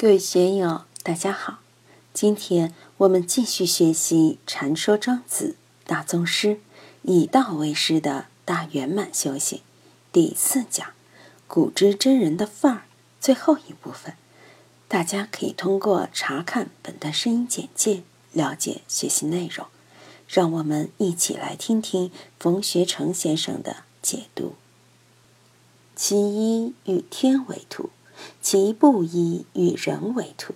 各位学友，大家好！今天我们继续学习《禅说庄子》大宗师以道为师的大圆满修行第四讲“古之真人的范儿”最后一部分。大家可以通过查看本段声音简介了解学习内容。让我们一起来听听冯学成先生的解读。其一与天为图，其不以与人为图。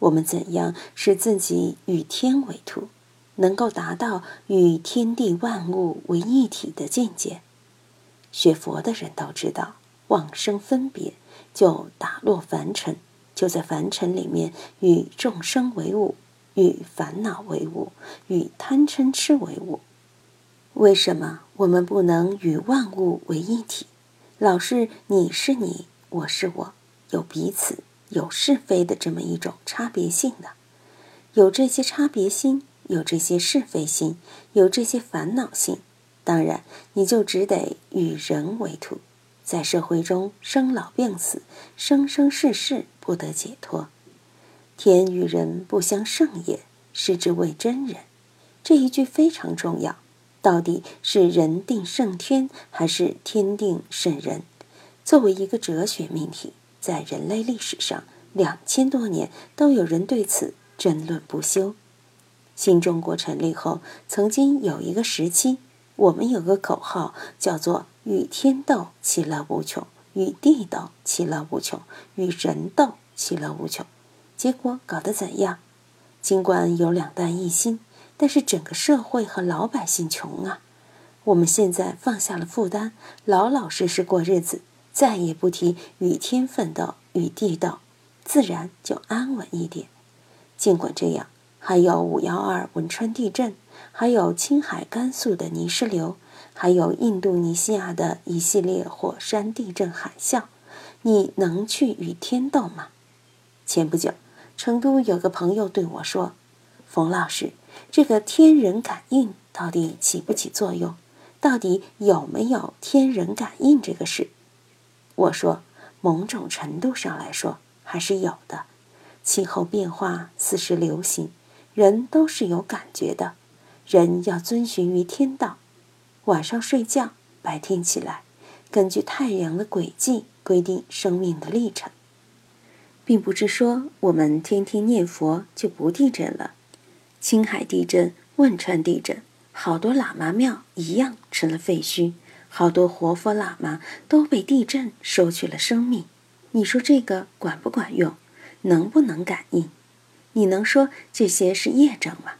我们怎样使自己与天为图，能够达到与天地万物为一体的境界？学佛的人都知道，往生分别就打落凡尘，就在凡尘里面与众生为伍。与烦恼为伍，与贪嗔痴为伍。为什么我们不能与万物为一体？老是你是你，我是我，有彼此、有是非的这么一种差别性的？有这些差别心，有这些是非心，有这些烦恼心，当然你就只得与人为徒，在社会中生老病死，生生世世不得解脱。天与人不相胜也，是之谓真人。这一句非常重要。到底是人定胜天，还是天定胜人？作为一个哲学命题，在人类历史上两千多年都有人对此争论不休。新中国成立后，曾经有一个时期，我们有个口号叫做“与天斗，其乐无穷；与地斗，其乐无穷；与人斗，其乐无穷。”结果搞得怎样？尽管有两弹一星，但是整个社会和老百姓穷啊。我们现在放下了负担，老老实实过日子，再也不提与天奋斗、与地斗，自然就安稳一点。尽管这样，还有五幺二汶川地震，还有青海、甘肃的泥石流，还有印度尼西亚的一系列火山地震、海啸，你能去与天斗吗？前不久。成都有个朋友对我说：“冯老师，这个天人感应到底起不起作用？到底有没有天人感应这个事？”我说：“某种程度上来说还是有的。气候变化、四时流行，人都是有感觉的。人要遵循于天道，晚上睡觉，白天起来，根据太阳的轨迹规定生命的历程。”并不是说我们天天念佛就不地震了。青海地震、汶川地震，好多喇嘛庙一样成了废墟，好多活佛喇嘛都被地震收去了生命。你说这个管不管用？能不能感应？你能说这些是业障吗？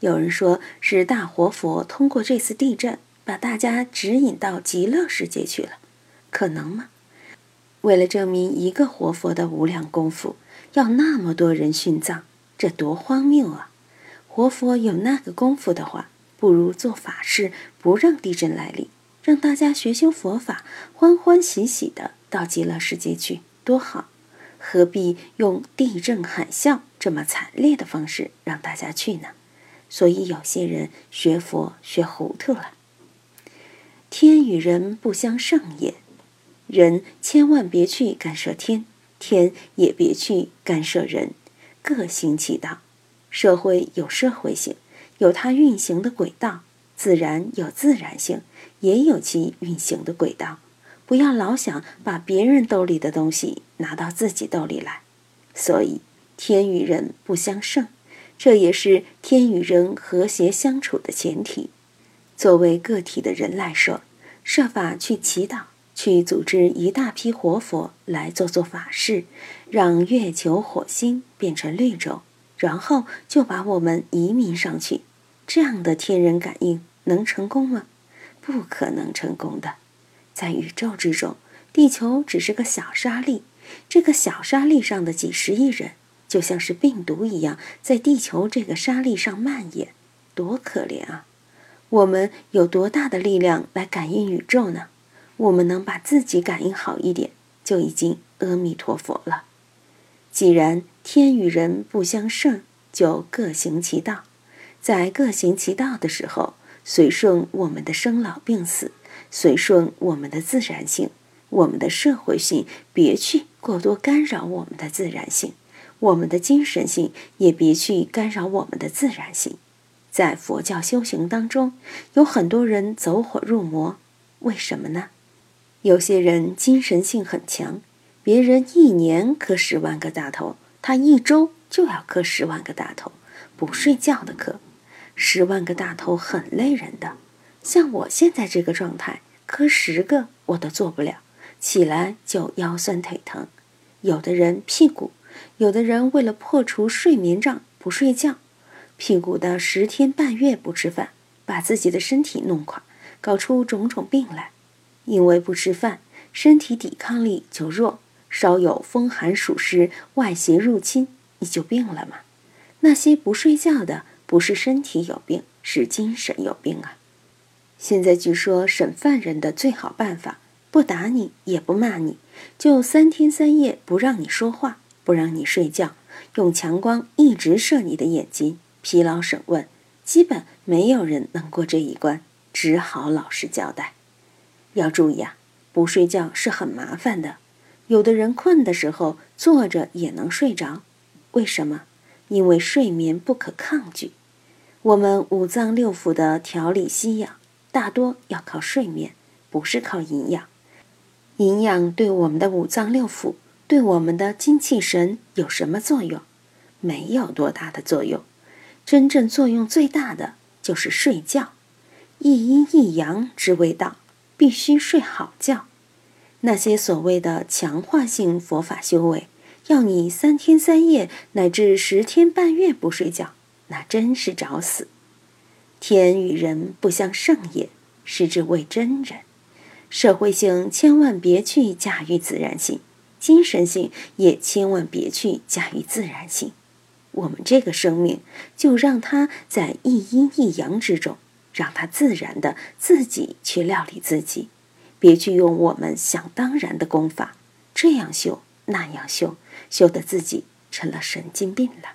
有人说是大活佛通过这次地震把大家指引到极乐世界去了，可能吗？为了证明一个活佛的无量功夫，要那么多人殉葬，这多荒谬啊！活佛有那个功夫的话，不如做法事，不让地震来临，让大家学修佛法，欢欢喜喜的到极乐世界去，多好！何必用地震海啸这么惨烈的方式让大家去呢？所以有些人学佛学糊涂了。天与人不相胜也。人千万别去干涉天，天也别去干涉人，各行其道。社会有社会性，有它运行的轨道；自然有自然性，也有其运行的轨道。不要老想把别人兜里的东西拿到自己兜里来。所以，天与人不相胜，这也是天与人和谐相处的前提。作为个体的人来说，设法去祈祷。去组织一大批活佛来做做法事，让月球、火星变成绿洲，然后就把我们移民上去。这样的天人感应能成功吗？不可能成功的。在宇宙之中，地球只是个小沙粒，这个小沙粒上的几十亿人，就像是病毒一样，在地球这个沙粒上蔓延，多可怜啊！我们有多大的力量来感应宇宙呢？我们能把自己感应好一点，就已经阿弥陀佛了。既然天与人不相胜，就各行其道。在各行其道的时候，随顺我们的生老病死，随顺我们的自然性，我们的社会性别去过多干扰我们的自然性，我们的精神性也别去干扰我们的自然性。在佛教修行当中，有很多人走火入魔，为什么呢？有些人精神性很强，别人一年磕十万个大头，他一周就要磕十万个大头，不睡觉的磕，十万个大头很累人的。像我现在这个状态，磕十个我都做不了，起来就腰酸腿疼。有的人屁股，有的人为了破除睡眠障不睡觉。屁股的十天半月不吃饭，把自己的身体弄垮，搞出种种病来。因为不吃饭，身体抵抗力就弱，稍有风寒暑湿、外邪入侵，你就病了嘛。那些不睡觉的，不是身体有病，是精神有病啊。现在据说审犯人的最好办法，不打你也不骂你，就三天三夜不让你说话，不让你睡觉，用强光一直射你的眼睛。疲劳审问，基本没有人能过这一关，只好老实交代。要注意啊，不睡觉是很麻烦的。有的人困的时候坐着也能睡着，为什么？因为睡眠不可抗拒。我们五脏六腑的调理吸养，大多要靠睡眠，不是靠营养。营养对我们的五脏六腑，对我们的精气神有什么作用？没有多大的作用。真正作用最大的就是睡觉，一阴一阳之谓道，必须睡好觉。那些所谓的强化性佛法修为，要你三天三夜乃至十天半月不睡觉，那真是找死。天与人不相胜也，是之谓真人。社会性千万别去驾驭自然性，精神性也千万别去驾驭自然性。我们这个生命，就让它在一阴一阳之中，让它自然的自己去料理自己，别去用我们想当然的功法，这样修那样修，修得自己成了神经病了。